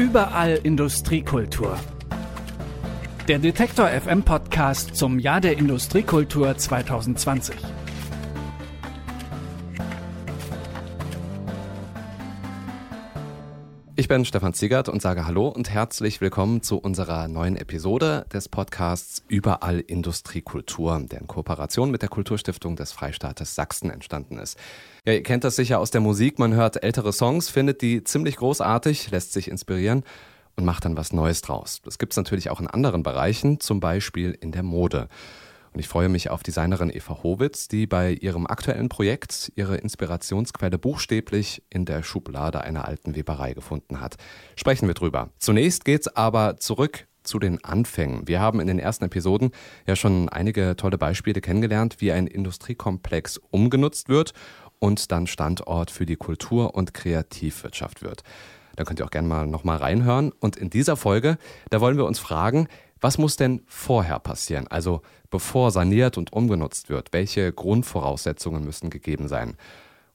Überall Industriekultur. Der Detektor FM Podcast zum Jahr der Industriekultur 2020. bin Stefan Ziegert und sage Hallo und herzlich willkommen zu unserer neuen Episode des Podcasts Überall Industriekultur, der in Kooperation mit der Kulturstiftung des Freistaates Sachsen entstanden ist. Ja, ihr kennt das sicher aus der Musik, man hört ältere Songs, findet die ziemlich großartig, lässt sich inspirieren und macht dann was Neues draus. Das gibt es natürlich auch in anderen Bereichen, zum Beispiel in der Mode. Und ich freue mich auf Designerin Eva Howitz, die bei ihrem aktuellen Projekt ihre Inspirationsquelle buchstäblich in der Schublade einer alten Weberei gefunden hat. Sprechen wir drüber. Zunächst geht's aber zurück zu den Anfängen. Wir haben in den ersten Episoden ja schon einige tolle Beispiele kennengelernt, wie ein Industriekomplex umgenutzt wird und dann Standort für die Kultur- und Kreativwirtschaft wird. Da könnt ihr auch gerne mal nochmal reinhören. Und in dieser Folge, da wollen wir uns fragen, was muss denn vorher passieren? Also bevor saniert und umgenutzt wird, welche Grundvoraussetzungen müssen gegeben sein?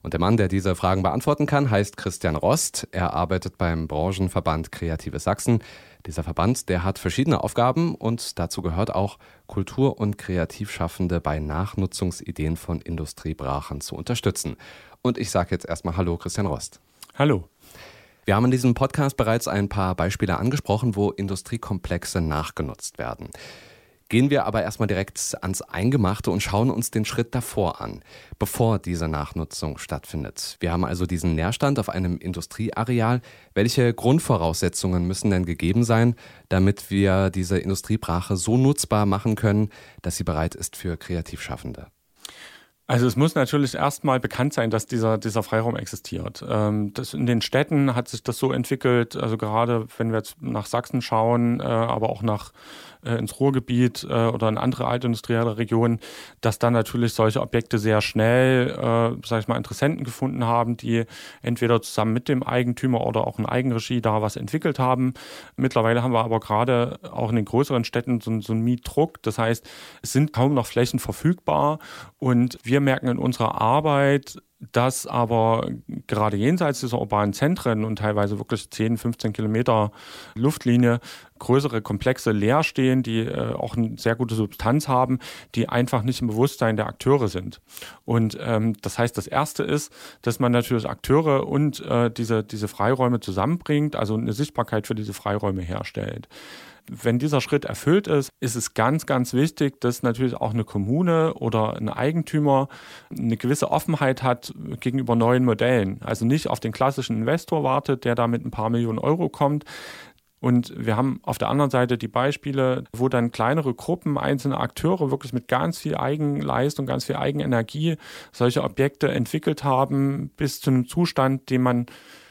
Und der Mann, der diese Fragen beantworten kann, heißt Christian Rost. Er arbeitet beim Branchenverband Kreatives Sachsen. Dieser Verband, der hat verschiedene Aufgaben und dazu gehört auch, Kultur- und Kreativschaffende bei Nachnutzungsideen von Industriebrachen zu unterstützen. Und ich sage jetzt erstmal Hallo, Christian Rost. Hallo. Wir haben in diesem Podcast bereits ein paar Beispiele angesprochen, wo Industriekomplexe nachgenutzt werden. Gehen wir aber erstmal direkt ans Eingemachte und schauen uns den Schritt davor an, bevor diese Nachnutzung stattfindet. Wir haben also diesen Nährstand auf einem Industrieareal. Welche Grundvoraussetzungen müssen denn gegeben sein, damit wir diese Industriebrache so nutzbar machen können, dass sie bereit ist für Kreativschaffende? Also es muss natürlich erstmal bekannt sein, dass dieser, dieser Freiraum existiert. Ähm, das in den Städten hat sich das so entwickelt, also gerade wenn wir jetzt nach Sachsen schauen, äh, aber auch nach äh, ins Ruhrgebiet äh, oder in andere altindustrielle Regionen, dass dann natürlich solche Objekte sehr schnell, äh, sag ich mal, Interessenten gefunden haben, die entweder zusammen mit dem Eigentümer oder auch in Eigenregie da was entwickelt haben. Mittlerweile haben wir aber gerade auch in den größeren Städten so, so einen Mietdruck. Das heißt, es sind kaum noch Flächen verfügbar und wir merken in unserer Arbeit, dass aber gerade jenseits dieser urbanen Zentren und teilweise wirklich 10, 15 Kilometer Luftlinie größere Komplexe leer stehen, die äh, auch eine sehr gute Substanz haben, die einfach nicht im Bewusstsein der Akteure sind. Und ähm, das heißt, das Erste ist, dass man natürlich Akteure und äh, diese, diese Freiräume zusammenbringt, also eine Sichtbarkeit für diese Freiräume herstellt wenn dieser Schritt erfüllt ist, ist es ganz, ganz wichtig, dass natürlich auch eine Kommune oder ein Eigentümer eine gewisse Offenheit hat gegenüber neuen Modellen. Also nicht auf den klassischen Investor wartet, der da mit ein paar Millionen Euro kommt, und wir haben auf der anderen Seite die Beispiele, wo dann kleinere Gruppen, einzelne Akteure wirklich mit ganz viel Eigenleistung, ganz viel Eigenenergie solche Objekte entwickelt haben, bis zu einem Zustand, den man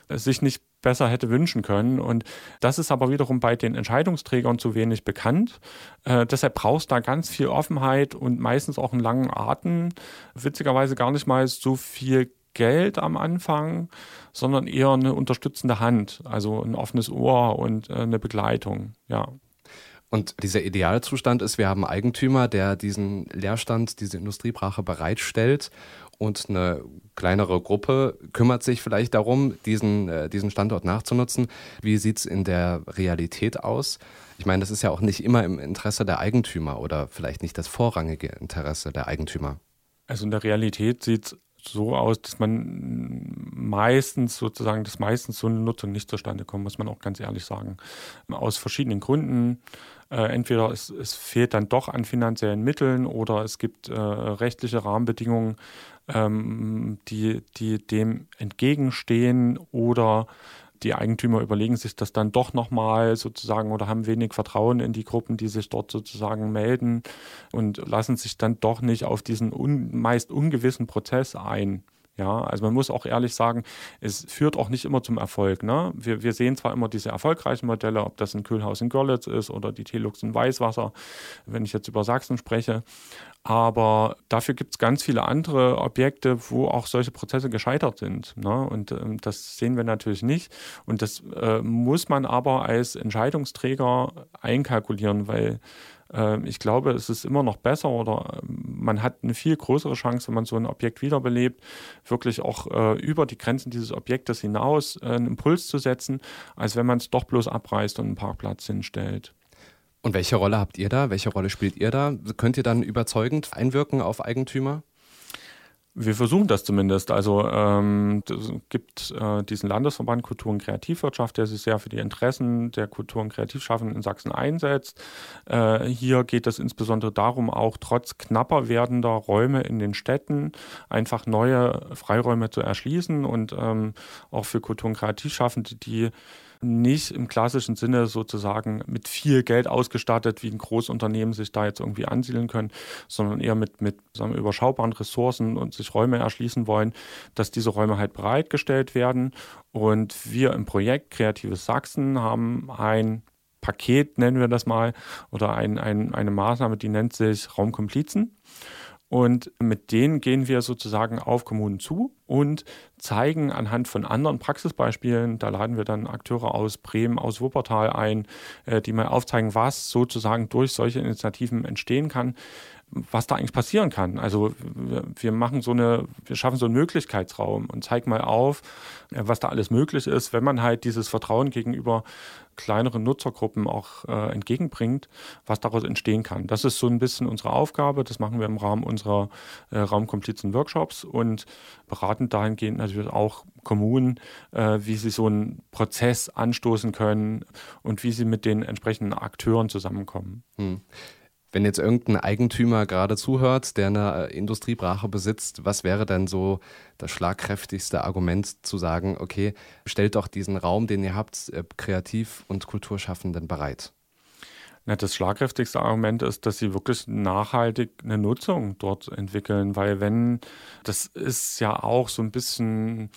sich nicht besser hätte wünschen können. Und das ist aber wiederum bei den Entscheidungsträgern zu wenig bekannt. Äh, deshalb brauchst du da ganz viel Offenheit und meistens auch einen langen Atem. Witzigerweise gar nicht mal so viel Geld am Anfang, sondern eher eine unterstützende Hand, also ein offenes Ohr und äh, eine Begleitung, ja. Und dieser Idealzustand ist, wir haben einen Eigentümer, der diesen Leerstand, diese Industriebrache bereitstellt und eine kleinere Gruppe kümmert sich vielleicht darum, diesen, äh, diesen Standort nachzunutzen. Wie sieht es in der Realität aus? Ich meine, das ist ja auch nicht immer im Interesse der Eigentümer oder vielleicht nicht das vorrangige Interesse der Eigentümer. Also in der Realität sieht es so aus, dass man meistens sozusagen, dass meistens so eine Nutzung nicht zustande kommt, muss man auch ganz ehrlich sagen. Aus verschiedenen Gründen. Äh, entweder es, es, fehlt dann doch an finanziellen Mitteln oder es gibt äh, rechtliche Rahmenbedingungen, ähm, die, die dem entgegenstehen oder die Eigentümer überlegen sich das dann doch nochmal sozusagen oder haben wenig Vertrauen in die Gruppen, die sich dort sozusagen melden und lassen sich dann doch nicht auf diesen un, meist ungewissen Prozess ein. Ja, also man muss auch ehrlich sagen, es führt auch nicht immer zum Erfolg. Ne? Wir, wir sehen zwar immer diese erfolgreichen Modelle, ob das ein Kühlhaus in Görlitz ist oder die Telux in Weißwasser, wenn ich jetzt über Sachsen spreche, aber dafür gibt es ganz viele andere Objekte, wo auch solche Prozesse gescheitert sind. Ne? Und ähm, das sehen wir natürlich nicht. Und das äh, muss man aber als Entscheidungsträger einkalkulieren, weil ich glaube, es ist immer noch besser oder ähm, man hat eine viel größere Chance, wenn man so ein Objekt wiederbelebt, wirklich auch äh, über die Grenzen dieses Objektes hinaus äh, einen Impuls zu setzen, als wenn man es doch bloß abreißt und einen Parkplatz hinstellt. Und welche Rolle habt ihr da? Welche Rolle spielt ihr da? Könnt ihr dann überzeugend einwirken auf Eigentümer? Wir versuchen das zumindest. Also ähm, es gibt äh, diesen Landesverband Kultur und Kreativwirtschaft, der sich sehr für die Interessen der Kultur- und Kreativschaffenden in Sachsen einsetzt. Äh, hier geht es insbesondere darum, auch trotz knapper werdender Räume in den Städten einfach neue Freiräume zu erschließen und ähm, auch für Kultur- und Kreativschaffende, die nicht im klassischen Sinne sozusagen mit viel Geld ausgestattet, wie ein Großunternehmen sich da jetzt irgendwie ansiedeln können, sondern eher mit, mit sagen wir, überschaubaren Ressourcen und sich Räume erschließen wollen, dass diese Räume halt bereitgestellt werden. Und wir im Projekt Kreatives Sachsen haben ein Paket, nennen wir das mal, oder ein, ein, eine Maßnahme, die nennt sich Raumkomplizen. Und mit denen gehen wir sozusagen auf Kommunen zu und zeigen anhand von anderen Praxisbeispielen, da laden wir dann Akteure aus Bremen, aus Wuppertal ein, äh, die mal aufzeigen, was sozusagen durch solche Initiativen entstehen kann, was da eigentlich passieren kann. Also wir machen so eine, wir schaffen so einen Möglichkeitsraum und zeigen mal auf, äh, was da alles möglich ist, wenn man halt dieses Vertrauen gegenüber kleineren Nutzergruppen auch äh, entgegenbringt, was daraus entstehen kann. Das ist so ein bisschen unsere Aufgabe. Das machen wir im Rahmen unserer äh, Raumkomplizen-Workshops und beraten dahingehend natürlich auch Kommunen, äh, wie sie so einen Prozess anstoßen können und wie sie mit den entsprechenden Akteuren zusammenkommen. Hm. Wenn jetzt irgendein Eigentümer gerade zuhört, der eine äh, Industriebrache besitzt, was wäre denn so das schlagkräftigste Argument zu sagen, okay, stellt doch diesen Raum, den ihr habt, äh, Kreativ- und Kulturschaffenden bereit? Das schlagkräftigste Argument ist, dass sie wirklich nachhaltig eine Nutzung dort entwickeln, weil wenn, das ist ja auch so ein bisschen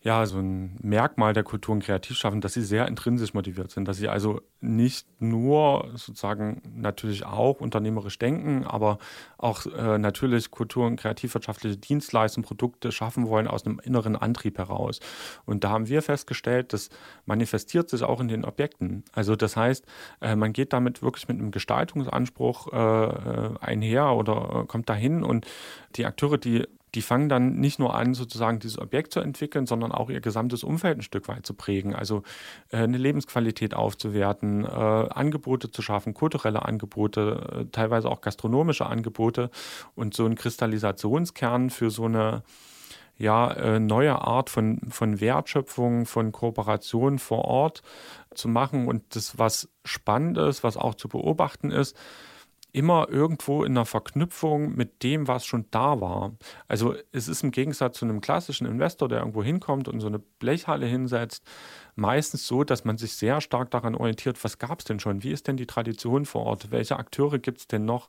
ja, so ein Merkmal der Kultur- und Kreativschaffenden, dass sie sehr intrinsisch motiviert sind, dass sie also nicht nur sozusagen natürlich auch unternehmerisch denken, aber auch äh, natürlich kultur- und kreativwirtschaftliche Dienstleistungen, Produkte schaffen wollen aus einem inneren Antrieb heraus. Und da haben wir festgestellt, das manifestiert sich auch in den Objekten. Also das heißt, äh, man geht damit wirklich mit einem Gestaltungsanspruch äh, äh einher oder äh, kommt dahin und die Akteure, die die fangen dann nicht nur an, sozusagen dieses Objekt zu entwickeln, sondern auch ihr gesamtes Umfeld ein Stück weit zu prägen. Also äh, eine Lebensqualität aufzuwerten, äh, Angebote zu schaffen, kulturelle Angebote, äh, teilweise auch gastronomische Angebote und so ein Kristallisationskern für so eine ja, äh, neue Art von, von Wertschöpfung, von Kooperation vor Ort zu machen. Und das, was spannend ist, was auch zu beobachten ist, immer irgendwo in einer Verknüpfung mit dem, was schon da war. Also es ist im Gegensatz zu einem klassischen Investor, der irgendwo hinkommt und so eine Blechhalle hinsetzt, meistens so, dass man sich sehr stark daran orientiert, was gab es denn schon, wie ist denn die Tradition vor Ort, welche Akteure gibt es denn noch.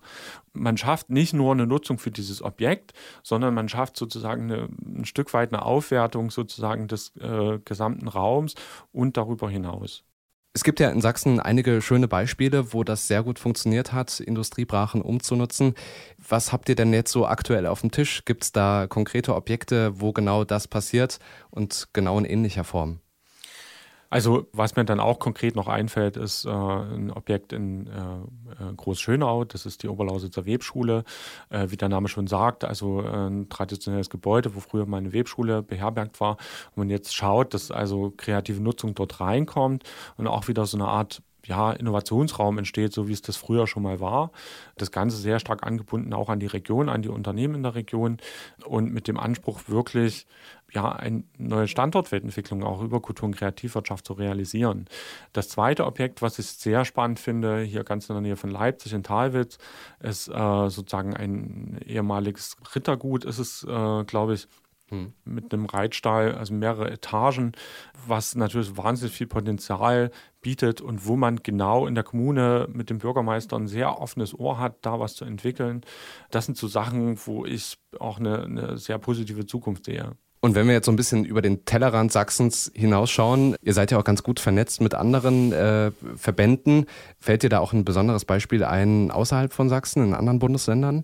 Man schafft nicht nur eine Nutzung für dieses Objekt, sondern man schafft sozusagen eine, ein Stück weit eine Aufwertung sozusagen des äh, gesamten Raums und darüber hinaus. Es gibt ja in Sachsen einige schöne Beispiele, wo das sehr gut funktioniert hat, Industriebrachen umzunutzen. Was habt ihr denn jetzt so aktuell auf dem Tisch? Gibt es da konkrete Objekte, wo genau das passiert und genau in ähnlicher Form? Also was mir dann auch konkret noch einfällt, ist äh, ein Objekt in äh, äh, Großschönau. Das ist die Oberlausitzer Webschule. Äh, wie der Name schon sagt, also äh, ein traditionelles Gebäude, wo früher mal eine Webschule beherbergt war. Und man jetzt schaut, dass also kreative Nutzung dort reinkommt und auch wieder so eine Art ja, Innovationsraum entsteht, so wie es das früher schon mal war. Das Ganze sehr stark angebunden auch an die Region, an die Unternehmen in der Region und mit dem Anspruch wirklich ja, eine neue Standortentwicklung auch über Kultur- und Kreativwirtschaft zu realisieren. Das zweite Objekt, was ich sehr spannend finde, hier ganz in der Nähe von Leipzig in Talwitz, ist äh, sozusagen ein ehemaliges Rittergut. Ist es, äh, glaube ich, hm. mit einem Reitstall, also mehrere Etagen, was natürlich wahnsinnig viel Potenzial bietet und wo man genau in der Kommune mit dem Bürgermeister ein sehr offenes Ohr hat, da was zu entwickeln. Das sind so Sachen, wo ich auch eine, eine sehr positive Zukunft sehe. Und wenn wir jetzt so ein bisschen über den Tellerrand Sachsens hinausschauen, ihr seid ja auch ganz gut vernetzt mit anderen äh, Verbänden. Fällt dir da auch ein besonderes Beispiel ein außerhalb von Sachsen, in anderen Bundesländern?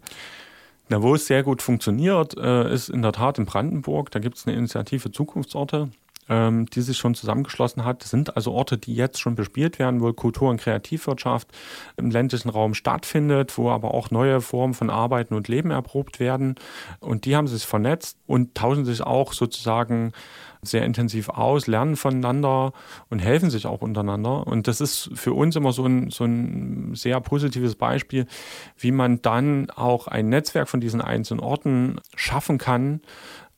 Na, wo es sehr gut funktioniert, äh, ist in der Tat in Brandenburg. Da gibt es eine Initiative Zukunftsorte. Ähm, die sich schon zusammengeschlossen hat. Das sind also Orte, die jetzt schon bespielt werden, wo Kultur- und Kreativwirtschaft im ländlichen Raum stattfindet, wo aber auch neue Formen von Arbeiten und Leben erprobt werden. Und die haben sich vernetzt und tauschen sich auch sozusagen sehr intensiv aus, lernen voneinander und helfen sich auch untereinander. Und das ist für uns immer so ein, so ein sehr positives Beispiel, wie man dann auch ein Netzwerk von diesen einzelnen Orten schaffen kann,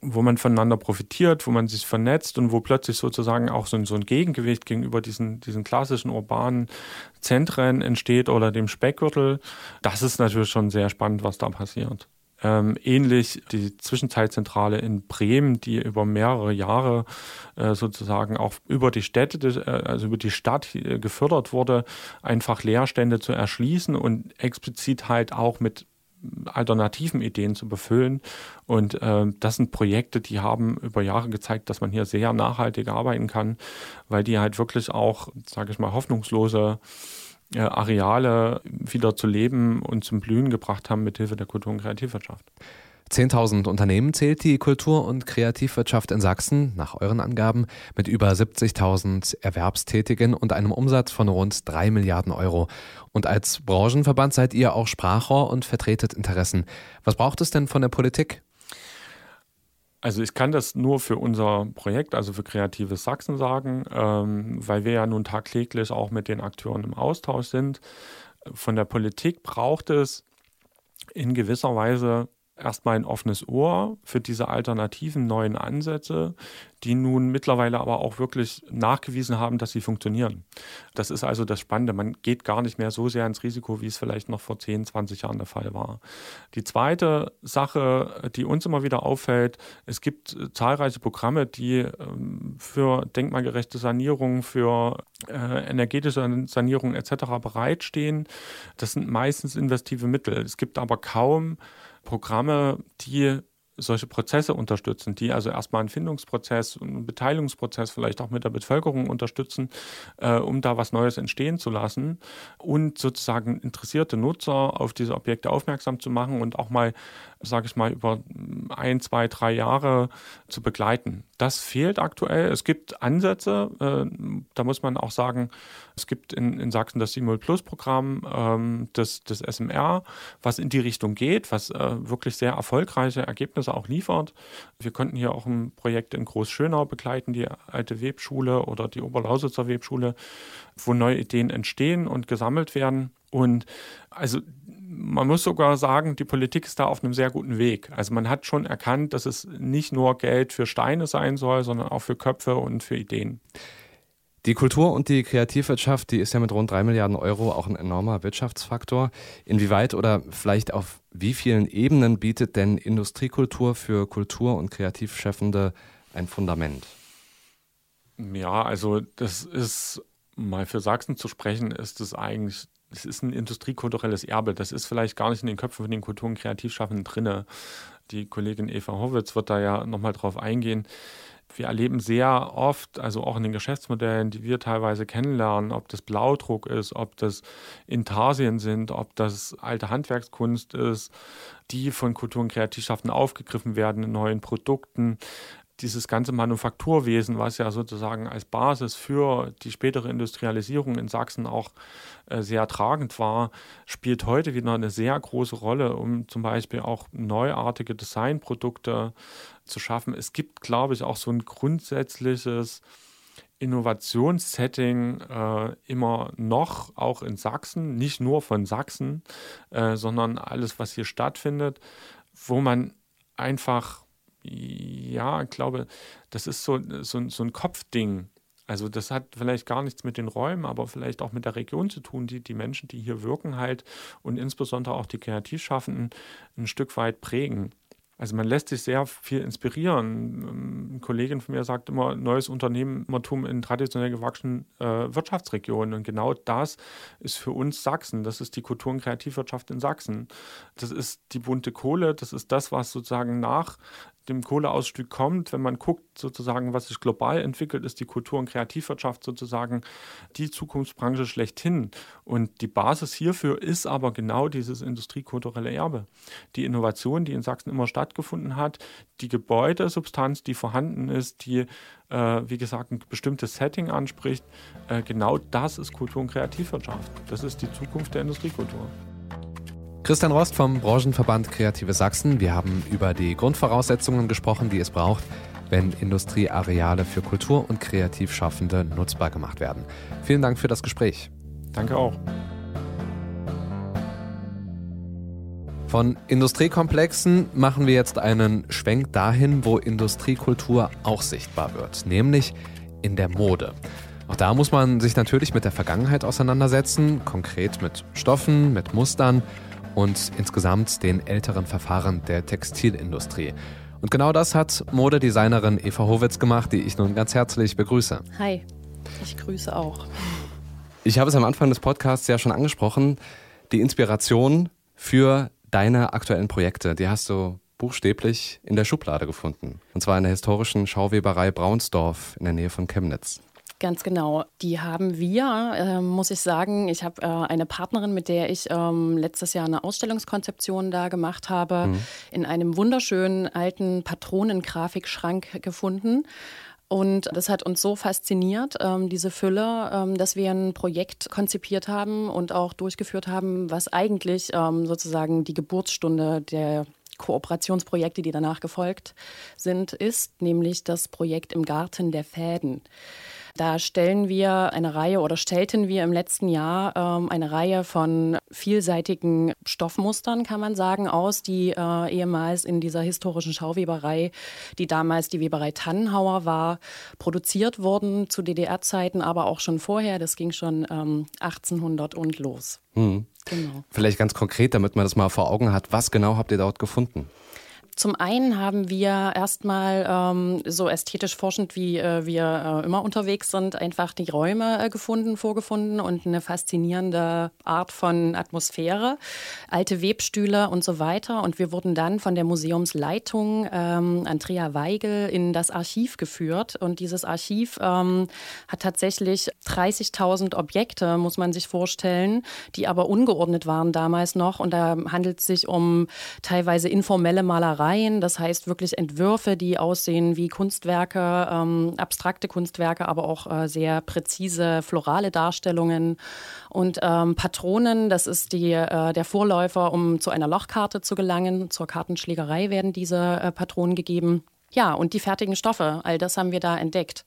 wo man voneinander profitiert, wo man sich vernetzt und wo plötzlich sozusagen auch so ein, so ein Gegengewicht gegenüber diesen, diesen klassischen urbanen Zentren entsteht oder dem Speckgürtel. Das ist natürlich schon sehr spannend, was da passiert. Ähm, ähnlich die Zwischenzeitzentrale in Bremen, die über mehrere Jahre äh, sozusagen auch über die Städte, äh, also über die Stadt äh, gefördert wurde, einfach Leerstände zu erschließen und explizit halt auch mit alternativen Ideen zu befüllen. Und äh, das sind Projekte, die haben über Jahre gezeigt, dass man hier sehr nachhaltig arbeiten kann, weil die halt wirklich auch, sage ich mal, hoffnungslose äh, Areale wieder zu leben und zum Blühen gebracht haben mit Hilfe der Kultur- und Kreativwirtschaft. 10.000 Unternehmen zählt die Kultur- und Kreativwirtschaft in Sachsen, nach euren Angaben, mit über 70.000 Erwerbstätigen und einem Umsatz von rund 3 Milliarden Euro. Und als Branchenverband seid ihr auch Sprachrohr und vertretet Interessen. Was braucht es denn von der Politik? Also ich kann das nur für unser Projekt, also für Kreatives Sachsen sagen, ähm, weil wir ja nun tagtäglich auch mit den Akteuren im Austausch sind. Von der Politik braucht es in gewisser Weise erstmal ein offenes Ohr für diese alternativen neuen Ansätze, die nun mittlerweile aber auch wirklich nachgewiesen haben, dass sie funktionieren. Das ist also das Spannende. Man geht gar nicht mehr so sehr ins Risiko, wie es vielleicht noch vor 10, 20 Jahren der Fall war. Die zweite Sache, die uns immer wieder auffällt, es gibt zahlreiche Programme, die ähm, für denkmalgerechte Sanierung, für äh, energetische Sanierung etc. bereitstehen. Das sind meistens investive Mittel. Es gibt aber kaum Programme, die solche Prozesse unterstützen, die also erstmal einen Findungsprozess einen Beteiligungsprozess vielleicht auch mit der Bevölkerung unterstützen, äh, um da was Neues entstehen zu lassen und sozusagen interessierte Nutzer auf diese Objekte aufmerksam zu machen und auch mal, sage ich mal, über ein, zwei, drei Jahre zu begleiten. Das fehlt aktuell. Es gibt Ansätze, äh, da muss man auch sagen, es gibt in, in Sachsen das Simul Plus Programm ähm, des, des SMR, was in die Richtung geht, was äh, wirklich sehr erfolgreiche Ergebnisse auch liefert. Wir konnten hier auch ein Projekt in Großschönau begleiten, die alte Webschule oder die Oberlausitzer Webschule, wo neue Ideen entstehen und gesammelt werden. Und also man muss sogar sagen, die Politik ist da auf einem sehr guten Weg. Also man hat schon erkannt, dass es nicht nur Geld für Steine sein soll, sondern auch für Köpfe und für Ideen. Die Kultur- und die Kreativwirtschaft, die ist ja mit rund drei Milliarden Euro auch ein enormer Wirtschaftsfaktor. Inwieweit oder vielleicht auf wie vielen Ebenen bietet denn Industriekultur für Kultur- und Kreativschaffende ein Fundament? Ja, also das ist mal für Sachsen zu sprechen, ist es eigentlich es ist ein industriekulturelles Erbe. Das ist vielleicht gar nicht in den Köpfen von den Kultur- und Kreativschaffenden drin. Die Kollegin Eva Horwitz wird da ja nochmal drauf eingehen. Wir erleben sehr oft, also auch in den Geschäftsmodellen, die wir teilweise kennenlernen, ob das Blaudruck ist, ob das Intarsien sind, ob das alte Handwerkskunst ist, die von Kultur- und Kreativschaffenden aufgegriffen werden in neuen Produkten dieses ganze Manufakturwesen, was ja sozusagen als Basis für die spätere Industrialisierung in Sachsen auch äh, sehr tragend war, spielt heute wieder eine sehr große Rolle, um zum Beispiel auch neuartige Designprodukte zu schaffen. Es gibt, glaube ich, auch so ein grundsätzliches Innovationssetting äh, immer noch, auch in Sachsen, nicht nur von Sachsen, äh, sondern alles, was hier stattfindet, wo man einfach ja, ich glaube, das ist so, so, so ein Kopfding. Also das hat vielleicht gar nichts mit den Räumen, aber vielleicht auch mit der Region zu tun, die die Menschen, die hier wirken halt und insbesondere auch die Kreativschaffenden ein Stück weit prägen. Also man lässt sich sehr viel inspirieren. Eine Kollegin von mir sagt immer, neues Unternehmertum in traditionell gewachsenen äh, Wirtschaftsregionen. Und genau das ist für uns Sachsen. Das ist die Kultur- und Kreativwirtschaft in Sachsen. Das ist die bunte Kohle. Das ist das, was sozusagen nach dem Kohleausstieg kommt. Wenn man guckt, sozusagen, was sich global entwickelt, ist die Kultur- und Kreativwirtschaft sozusagen die Zukunftsbranche schlechthin. Und die Basis hierfür ist aber genau dieses industriekulturelle Erbe. Die Innovation, die in Sachsen immer stattgefunden hat, die Gebäudesubstanz, die vorhanden ist, die, äh, wie gesagt, ein bestimmtes Setting anspricht, äh, genau das ist Kultur- und Kreativwirtschaft. Das ist die Zukunft der Industriekultur. Christian Rost vom Branchenverband Kreative Sachsen. Wir haben über die Grundvoraussetzungen gesprochen, die es braucht, wenn Industrieareale für Kultur- und Kreativschaffende nutzbar gemacht werden. Vielen Dank für das Gespräch. Danke auch. Von Industriekomplexen machen wir jetzt einen Schwenk dahin, wo Industriekultur auch sichtbar wird, nämlich in der Mode. Auch da muss man sich natürlich mit der Vergangenheit auseinandersetzen, konkret mit Stoffen, mit Mustern und insgesamt den älteren Verfahren der Textilindustrie. Und genau das hat Modedesignerin Eva Howitz gemacht, die ich nun ganz herzlich begrüße. Hi, ich grüße auch. Ich habe es am Anfang des Podcasts ja schon angesprochen, die Inspiration für deine aktuellen Projekte, die hast du buchstäblich in der Schublade gefunden. Und zwar in der historischen Schauweberei Braunsdorf in der Nähe von Chemnitz. Ganz genau. Die haben wir, äh, muss ich sagen. Ich habe äh, eine Partnerin, mit der ich ähm, letztes Jahr eine Ausstellungskonzeption da gemacht habe, mhm. in einem wunderschönen alten Patronengrafikschrank gefunden. Und das hat uns so fasziniert, ähm, diese Fülle, ähm, dass wir ein Projekt konzipiert haben und auch durchgeführt haben, was eigentlich ähm, sozusagen die Geburtsstunde der Kooperationsprojekte, die danach gefolgt sind, ist, nämlich das Projekt im Garten der Fäden. Da stellen wir eine Reihe oder stellten wir im letzten Jahr ähm, eine Reihe von vielseitigen Stoffmustern, kann man sagen, aus, die äh, ehemals in dieser historischen Schauweberei, die damals die Weberei Tannenhauer war, produziert wurden zu DDR-Zeiten, aber auch schon vorher. Das ging schon ähm, 1800 und los. Mhm. Genau. Vielleicht ganz konkret, damit man das mal vor Augen hat, was genau habt ihr dort gefunden? Zum einen haben wir erstmal ähm, so ästhetisch forschend, wie äh, wir äh, immer unterwegs sind, einfach die Räume äh, gefunden, vorgefunden und eine faszinierende Art von Atmosphäre, alte Webstühle und so weiter. Und wir wurden dann von der Museumsleitung ähm, Andrea Weigel in das Archiv geführt. Und dieses Archiv ähm, hat tatsächlich 30.000 Objekte, muss man sich vorstellen, die aber ungeordnet waren damals noch. Und da handelt es sich um teilweise informelle Malerei Malereien, das heißt wirklich Entwürfe, die aussehen wie Kunstwerke, ähm, abstrakte Kunstwerke, aber auch äh, sehr präzise florale Darstellungen. Und ähm, Patronen, das ist die, äh, der Vorläufer, um zu einer Lochkarte zu gelangen. Zur Kartenschlägerei werden diese äh, Patronen gegeben. Ja, und die fertigen Stoffe, all das haben wir da entdeckt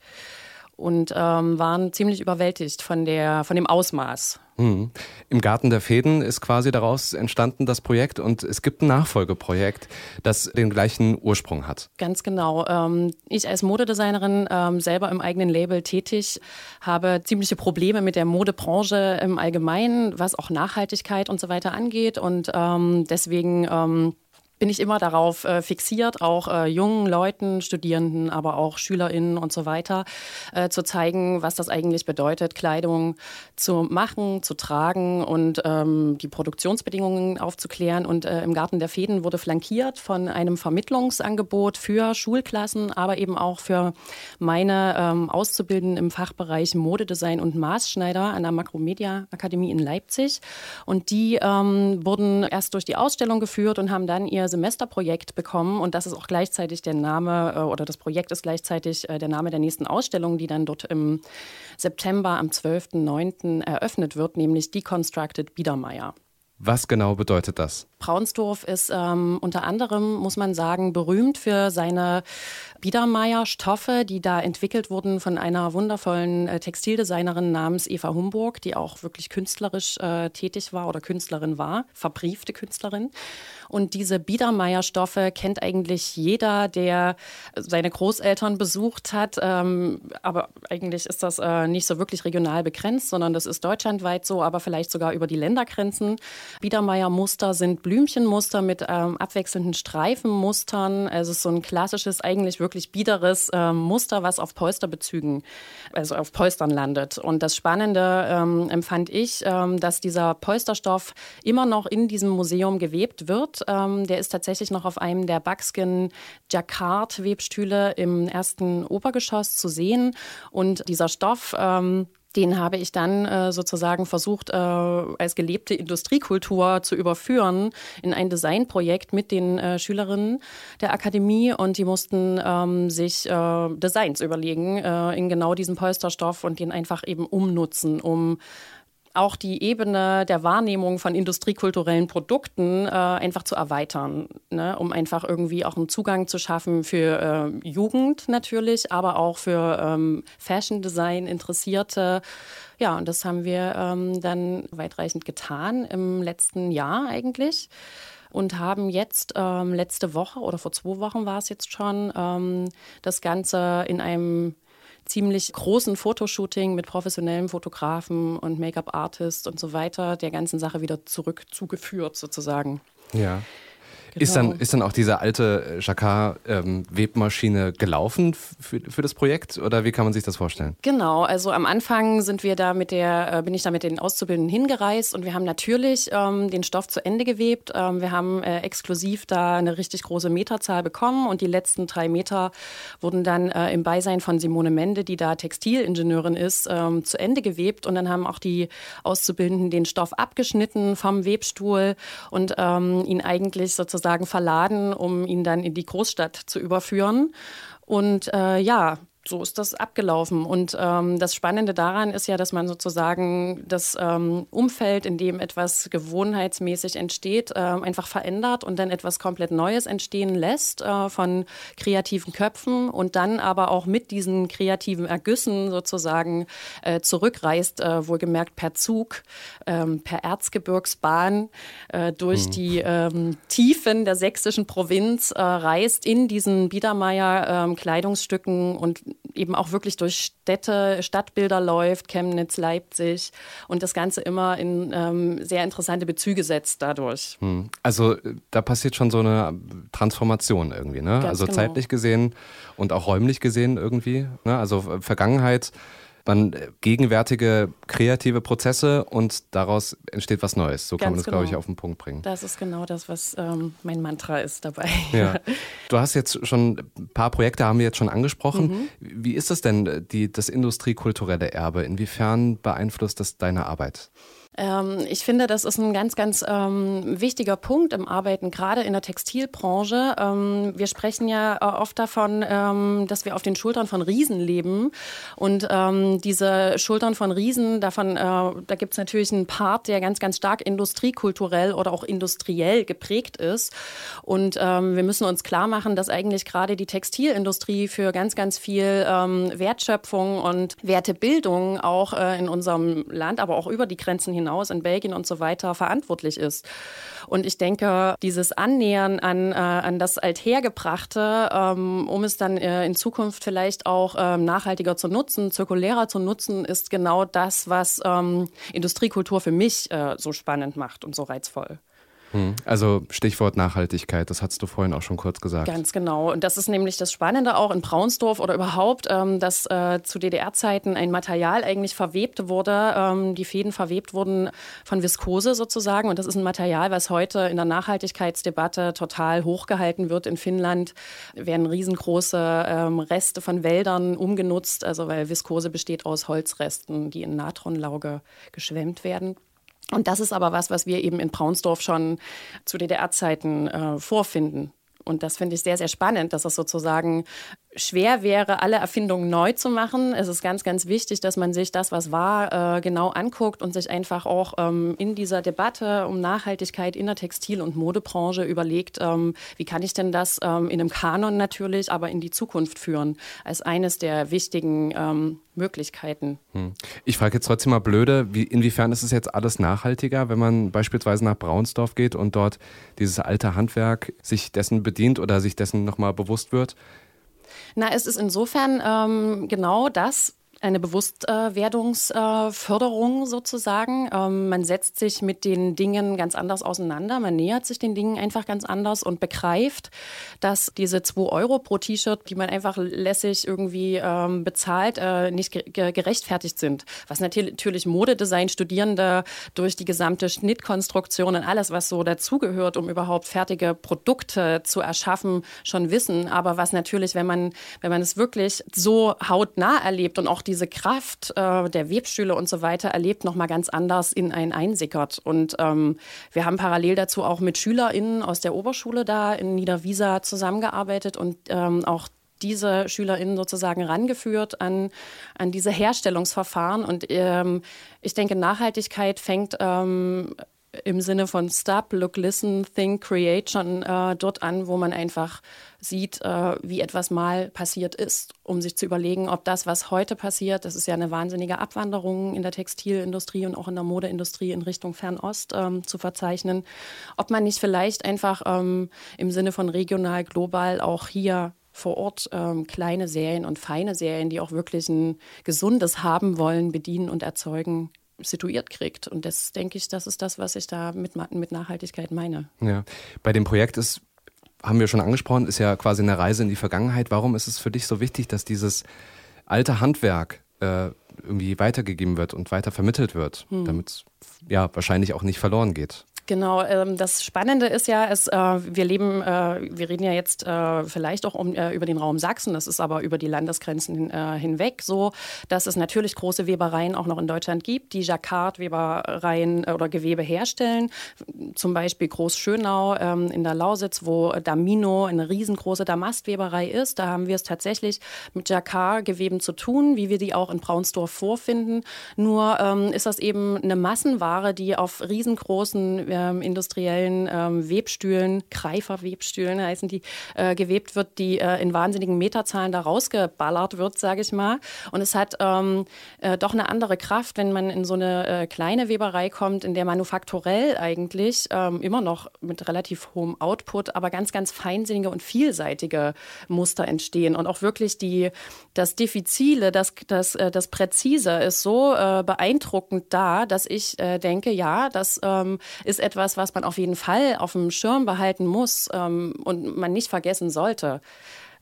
und ähm, waren ziemlich überwältigt von, der, von dem Ausmaß. Mhm. Im Garten der Fäden ist quasi daraus entstanden das Projekt und es gibt ein Nachfolgeprojekt, das den gleichen Ursprung hat. Ganz genau. Ähm, ich als Modedesignerin ähm, selber im eigenen Label tätig, habe ziemliche Probleme mit der Modebranche im Allgemeinen, was auch Nachhaltigkeit und so weiter angeht und ähm, deswegen bin ich immer darauf äh, fixiert, auch äh, jungen Leuten, Studierenden, aber auch SchülerInnen und so weiter, äh, zu zeigen, was das eigentlich bedeutet, Kleidung zu machen, zu tragen und ähm, die Produktionsbedingungen aufzuklären. Und äh, im Garten der Fäden wurde flankiert von einem Vermittlungsangebot für Schulklassen, aber eben auch für meine ähm, Auszubildenden im Fachbereich Modedesign und Maßschneider an der Makromedia Akademie in Leipzig. Und die ähm, wurden erst durch die Ausstellung geführt und haben dann ihr Semesterprojekt bekommen und das ist auch gleichzeitig der Name äh, oder das Projekt ist gleichzeitig äh, der Name der nächsten Ausstellung, die dann dort im September am 12.09. eröffnet wird, nämlich Deconstructed Biedermeier. Was genau bedeutet das? Braunsdorf ist ähm, unter anderem, muss man sagen, berühmt für seine Biedermeier-Stoffe, die da entwickelt wurden von einer wundervollen äh, Textildesignerin namens Eva Humburg, die auch wirklich künstlerisch äh, tätig war oder Künstlerin war, verbriefte Künstlerin. Und diese Biedermeier-Stoffe kennt eigentlich jeder, der seine Großeltern besucht hat. Ähm, aber eigentlich ist das äh, nicht so wirklich regional begrenzt, sondern das ist deutschlandweit so, aber vielleicht sogar über die Ländergrenzen. Biedermeier-Muster sind Blümchenmuster mit ähm, abwechselnden Streifenmustern. Es ist so ein klassisches, eigentlich wirklich biederes ähm, Muster, was auf Polsterbezügen, also auf Polstern landet. Und das Spannende ähm, empfand ich, ähm, dass dieser Polsterstoff immer noch in diesem Museum gewebt wird. Ähm, der ist tatsächlich noch auf einem der Buckskin Jacquard Webstühle im ersten Obergeschoss zu sehen. Und dieser Stoff ähm, den habe ich dann äh, sozusagen versucht, äh, als gelebte Industriekultur zu überführen in ein Designprojekt mit den äh, Schülerinnen der Akademie. Und die mussten ähm, sich äh, Designs überlegen äh, in genau diesem Polsterstoff und den einfach eben umnutzen, um auch die Ebene der Wahrnehmung von industriekulturellen Produkten äh, einfach zu erweitern, ne? um einfach irgendwie auch einen Zugang zu schaffen für äh, Jugend natürlich, aber auch für ähm, Fashion Design Interessierte. Ja, und das haben wir ähm, dann weitreichend getan im letzten Jahr eigentlich und haben jetzt ähm, letzte Woche oder vor zwei Wochen war es jetzt schon ähm, das Ganze in einem ziemlich großen Fotoshooting mit professionellen Fotografen und Make-up-Artists und so weiter der ganzen Sache wieder zurück zugeführt sozusagen. Ja. Genau. Ist, dann, ist dann auch diese alte Jacquard-Webmaschine ähm, gelaufen für, für das Projekt oder wie kann man sich das vorstellen? Genau, also am Anfang sind wir da mit der, äh, bin ich da mit den Auszubildenden hingereist und wir haben natürlich ähm, den Stoff zu Ende gewebt. Ähm, wir haben äh, exklusiv da eine richtig große Meterzahl bekommen und die letzten drei Meter wurden dann äh, im Beisein von Simone Mende, die da Textilingenieurin ist, ähm, zu Ende gewebt und dann haben auch die Auszubildenden den Stoff abgeschnitten vom Webstuhl und ähm, ihn eigentlich sozusagen sozusagen verladen, um ihn dann in die Großstadt zu überführen. Und äh, ja, so ist das abgelaufen. Und ähm, das Spannende daran ist ja, dass man sozusagen das ähm, Umfeld, in dem etwas gewohnheitsmäßig entsteht, äh, einfach verändert und dann etwas komplett Neues entstehen lässt äh, von kreativen Köpfen und dann aber auch mit diesen kreativen Ergüssen sozusagen äh, zurückreist, äh, wohlgemerkt per Zug, ähm, per Erzgebirgsbahn äh, durch mhm. die ähm, Tiefen der sächsischen Provinz äh, reist in diesen Biedermeier ähm, Kleidungsstücken und eben auch wirklich durch Städte, Stadtbilder läuft, Chemnitz, Leipzig und das Ganze immer in ähm, sehr interessante Bezüge setzt dadurch. Hm. Also da passiert schon so eine Transformation irgendwie, ne? Ganz also genau. zeitlich gesehen und auch räumlich gesehen irgendwie. Ne? Also Vergangenheit man äh, gegenwärtige kreative Prozesse und daraus entsteht was Neues. So Ganz kann man das, genau. glaube ich, auf den Punkt bringen. Das ist genau das, was ähm, mein Mantra ist dabei. Ja. Du hast jetzt schon ein paar Projekte, haben wir jetzt schon angesprochen. Mhm. Wie ist es denn, die, das industriekulturelle Erbe? Inwiefern beeinflusst das deine Arbeit? Ähm, ich finde, das ist ein ganz, ganz ähm, wichtiger Punkt im Arbeiten, gerade in der Textilbranche. Ähm, wir sprechen ja äh, oft davon, ähm, dass wir auf den Schultern von Riesen leben. Und ähm, diese Schultern von Riesen, davon, äh, da gibt es natürlich einen Part, der ganz, ganz stark industriekulturell oder auch industriell geprägt ist. Und ähm, wir müssen uns klar machen, dass eigentlich gerade die Textilindustrie für ganz, ganz viel Wertschöpfung und Wertebildung auch äh, in unserem Land, aber auch über die Grenzen hinaus in Belgien und so weiter verantwortlich ist. Und ich denke, dieses Annähern an, äh, an das Althergebrachte, ähm, um es dann äh, in Zukunft vielleicht auch ähm, nachhaltiger zu nutzen, zirkulärer zu nutzen, ist genau das, was ähm, Industriekultur für mich äh, so spannend macht und so reizvoll. Also Stichwort Nachhaltigkeit, das hast du vorhin auch schon kurz gesagt. Ganz genau. Und das ist nämlich das Spannende auch in Braunsdorf oder überhaupt, ähm, dass äh, zu DDR-Zeiten ein Material eigentlich verwebt wurde. Ähm, die Fäden verwebt wurden von Viskose sozusagen. Und das ist ein Material, was heute in der Nachhaltigkeitsdebatte total hochgehalten wird. In Finnland werden riesengroße ähm, Reste von Wäldern umgenutzt, also weil Viskose besteht aus Holzresten, die in Natronlauge geschwemmt werden. Und das ist aber was, was wir eben in Braunsdorf schon zu DDR-Zeiten äh, vorfinden. Und das finde ich sehr, sehr spannend, dass es sozusagen schwer wäre, alle Erfindungen neu zu machen. Es ist ganz, ganz wichtig, dass man sich das, was war, äh, genau anguckt und sich einfach auch ähm, in dieser Debatte um Nachhaltigkeit in der Textil- und Modebranche überlegt, ähm, wie kann ich denn das ähm, in einem Kanon natürlich, aber in die Zukunft führen, als eines der wichtigen Möglichkeiten. Hm. Ich frage jetzt trotzdem mal blöde, wie, inwiefern ist es jetzt alles nachhaltiger, wenn man beispielsweise nach Braunsdorf geht und dort dieses alte Handwerk sich dessen bedient oder sich dessen nochmal bewusst wird? Na, es ist insofern ähm, genau das, eine Bewusstwerdungsförderung sozusagen. Ähm, man setzt sich mit den Dingen ganz anders auseinander, man nähert sich den Dingen einfach ganz anders und begreift, dass diese 2 Euro pro T-Shirt, die man einfach lässig irgendwie ähm, bezahlt, äh, nicht gerechtfertigt sind. Was natürlich Modedesign-Studierende durch die gesamte Schnittkonstruktion und alles, was so dazugehört, um überhaupt fertige Produkte zu erschaffen, schon wissen. Aber was natürlich, wenn man, wenn man es wirklich so hautnah erlebt und auch diese Kraft äh, der Webstühle und so weiter erlebt, nochmal ganz anders in einen einsickert. Und ähm, wir haben parallel dazu auch mit SchülerInnen aus der Oberschule da in Niederwiesa zusammengearbeitet und ähm, auch diese SchülerInnen sozusagen rangeführt an, an diese Herstellungsverfahren. Und ähm, ich denke, Nachhaltigkeit fängt ähm, im Sinne von Stop, Look, Listen, Think, Create schon äh, dort an, wo man einfach sieht, äh, wie etwas mal passiert ist, um sich zu überlegen, ob das, was heute passiert, das ist ja eine wahnsinnige Abwanderung in der Textilindustrie und auch in der Modeindustrie in Richtung Fernost ähm, zu verzeichnen, ob man nicht vielleicht einfach ähm, im Sinne von regional, global auch hier vor Ort ähm, kleine Serien und feine Serien, die auch wirklich ein gesundes Haben wollen, bedienen und erzeugen, situiert kriegt. Und das denke ich, das ist das, was ich da mit, mit Nachhaltigkeit meine. Ja, bei dem Projekt ist, haben wir schon angesprochen, ist ja quasi eine Reise in die Vergangenheit. Warum ist es für dich so wichtig, dass dieses alte Handwerk äh, irgendwie weitergegeben wird und weiter vermittelt wird, hm. damit es ja wahrscheinlich auch nicht verloren geht? Genau, ähm, das Spannende ist ja, es, äh, wir leben, äh, wir reden ja jetzt äh, vielleicht auch um, äh, über den Raum Sachsen, das ist aber über die Landesgrenzen äh, hinweg so, dass es natürlich große Webereien auch noch in Deutschland gibt, die Jacquard-Webereien äh, oder Gewebe herstellen. Zum Beispiel Groß Schönau ähm, in der Lausitz, wo Damino eine riesengroße Damastweberei ist. Da haben wir es tatsächlich mit Jacquard-Geweben zu tun, wie wir die auch in Braunsdorf vorfinden. Nur ähm, ist das eben eine Massenware, die auf riesengroßen ähm, industriellen ähm, Webstühlen, Greifer-Webstühlen heißen die, äh, gewebt wird, die äh, in wahnsinnigen Meterzahlen da rausgeballert wird, sage ich mal. Und es hat ähm, äh, doch eine andere Kraft, wenn man in so eine äh, kleine Weberei kommt, in der manufakturell eigentlich ähm, immer noch mit relativ hohem Output, aber ganz, ganz feinsinnige und vielseitige Muster entstehen und auch wirklich die, das Diffizile, das, das, äh, das Präzise ist so äh, beeindruckend da, dass ich denke, ja, das ähm, ist etwas, was man auf jeden Fall auf dem Schirm behalten muss ähm, und man nicht vergessen sollte.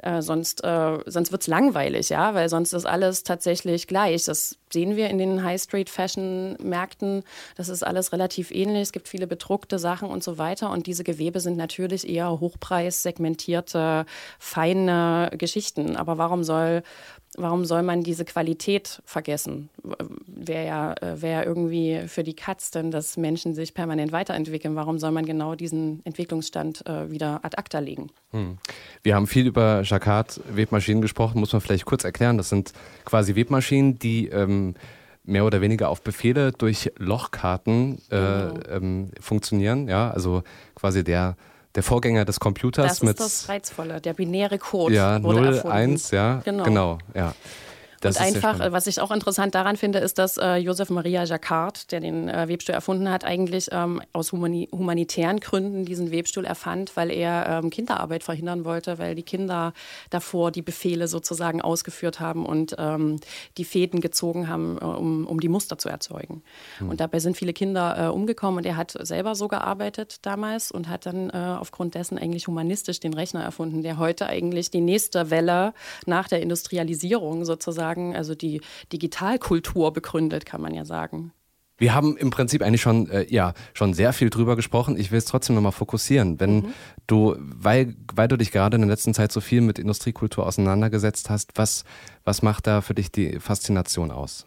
Äh, sonst äh, sonst wird es langweilig, ja, weil sonst ist alles tatsächlich gleich. Das sehen wir in den High Street Fashion Märkten. Das ist alles relativ ähnlich. Es gibt viele bedruckte Sachen und so weiter. Und diese Gewebe sind natürlich eher hochpreis segmentierte, feine Geschichten. Aber warum soll warum soll man diese Qualität vergessen? Wäre ja, äh, wär irgendwie für die Katz denn, dass Menschen sich permanent weiterentwickeln. Warum soll man genau diesen Entwicklungsstand äh, wieder ad acta legen? Hm. Wir haben viel über Jacquard-Webmaschinen gesprochen, muss man vielleicht kurz erklären. Das sind quasi Webmaschinen, die ähm, mehr oder weniger auf Befehle durch Lochkarten äh, genau. ähm, funktionieren. Ja, also quasi der der Vorgänger des Computers das mit. Das ist das Reizvolle, der binäre Code. Ja, 0, 1, ja. Genau. genau ja. Das und einfach, was ich auch interessant daran finde, ist, dass äh, Joseph Maria Jacquard, der den äh, Webstuhl erfunden hat, eigentlich ähm, aus humani humanitären Gründen diesen Webstuhl erfand, weil er ähm, Kinderarbeit verhindern wollte, weil die Kinder davor die Befehle sozusagen ausgeführt haben und ähm, die Fäden gezogen haben, äh, um, um die Muster zu erzeugen. Hm. Und dabei sind viele Kinder äh, umgekommen und er hat selber so gearbeitet damals und hat dann äh, aufgrund dessen eigentlich humanistisch den Rechner erfunden, der heute eigentlich die nächste Welle nach der Industrialisierung sozusagen sagen, also die Digitalkultur begründet, kann man ja sagen. Wir haben im Prinzip eigentlich schon, äh, ja, schon sehr viel drüber gesprochen. Ich will es trotzdem nochmal fokussieren. Wenn mhm. du, weil, weil du dich gerade in der letzten Zeit so viel mit Industriekultur auseinandergesetzt hast, was, was macht da für dich die Faszination aus?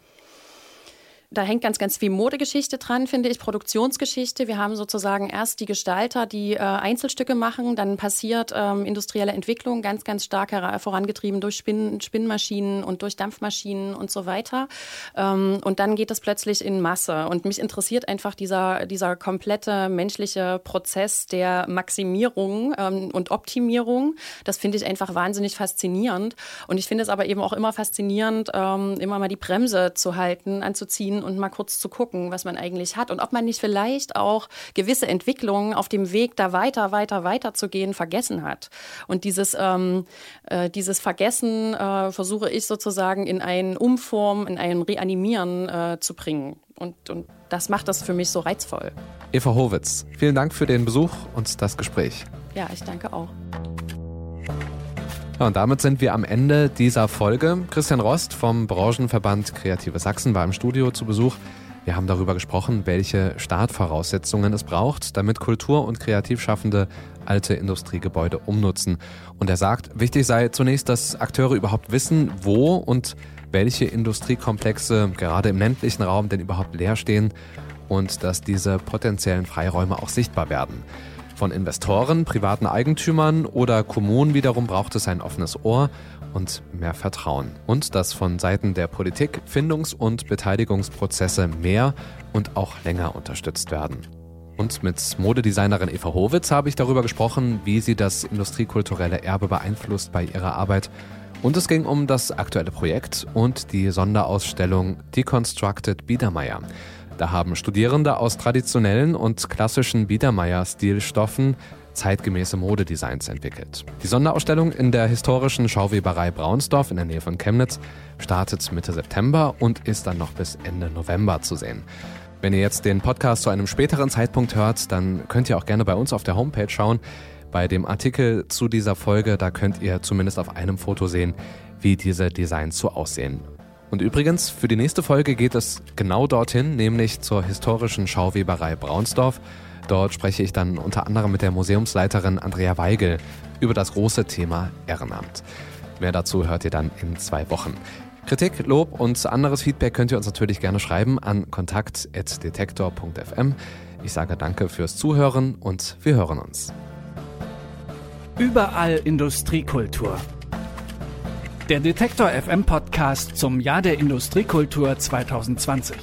Da hängt ganz, ganz viel Modegeschichte dran, finde ich, Produktionsgeschichte. Wir haben sozusagen erst die Gestalter, die äh, Einzelstücke machen, dann passiert ähm, industrielle Entwicklung, ganz, ganz stark vorangetrieben durch Spinn Spinnmaschinen und durch Dampfmaschinen und so weiter. Ähm, und dann geht es plötzlich in Masse. Und mich interessiert einfach dieser, dieser komplette menschliche Prozess der Maximierung ähm, und Optimierung. Das finde ich einfach wahnsinnig faszinierend. Und ich finde es aber eben auch immer faszinierend, ähm, immer mal die Bremse zu halten, anzuziehen und mal kurz zu gucken, was man eigentlich hat und ob man nicht vielleicht auch gewisse Entwicklungen auf dem Weg, da weiter, weiter, weiter zu gehen, vergessen hat. Und dieses, ähm, äh, dieses Vergessen äh, versuche ich sozusagen in ein Umformen, in ein Reanimieren äh, zu bringen. Und, und das macht das für mich so reizvoll. Eva Howitz, vielen Dank für den Besuch und das Gespräch. Ja, ich danke auch. Ja, und damit sind wir am Ende dieser Folge. Christian Rost vom Branchenverband Kreative Sachsen war im Studio zu Besuch. Wir haben darüber gesprochen, welche Startvoraussetzungen es braucht, damit Kultur- und Kreativschaffende alte Industriegebäude umnutzen. Und er sagt, wichtig sei zunächst, dass Akteure überhaupt wissen, wo und welche Industriekomplexe gerade im ländlichen Raum denn überhaupt leer stehen und dass diese potenziellen Freiräume auch sichtbar werden. Von Investoren, privaten Eigentümern oder Kommunen wiederum braucht es ein offenes Ohr und mehr Vertrauen. Und dass von Seiten der Politik Findungs- und Beteiligungsprozesse mehr und auch länger unterstützt werden. Und mit Modedesignerin Eva Howitz habe ich darüber gesprochen, wie sie das industriekulturelle Erbe beeinflusst bei ihrer Arbeit. Und es ging um das aktuelle Projekt und die Sonderausstellung Deconstructed Biedermeier. Da haben Studierende aus traditionellen und klassischen Biedermeier-Stilstoffen zeitgemäße Modedesigns entwickelt. Die Sonderausstellung in der historischen Schauweberei Braunsdorf in der Nähe von Chemnitz startet Mitte September und ist dann noch bis Ende November zu sehen. Wenn ihr jetzt den Podcast zu einem späteren Zeitpunkt hört, dann könnt ihr auch gerne bei uns auf der Homepage schauen. Bei dem Artikel zu dieser Folge, da könnt ihr zumindest auf einem Foto sehen, wie diese Designs so aussehen. Und übrigens, für die nächste Folge geht es genau dorthin, nämlich zur historischen Schauweberei Braunsdorf. Dort spreche ich dann unter anderem mit der Museumsleiterin Andrea Weigel über das große Thema Ehrenamt. Mehr dazu hört ihr dann in zwei Wochen. Kritik, Lob und anderes Feedback könnt ihr uns natürlich gerne schreiben an kontakt.detektor.fm. Ich sage danke fürs Zuhören und wir hören uns. Überall Industriekultur. Der Detektor FM Podcast zum Jahr der Industriekultur 2020.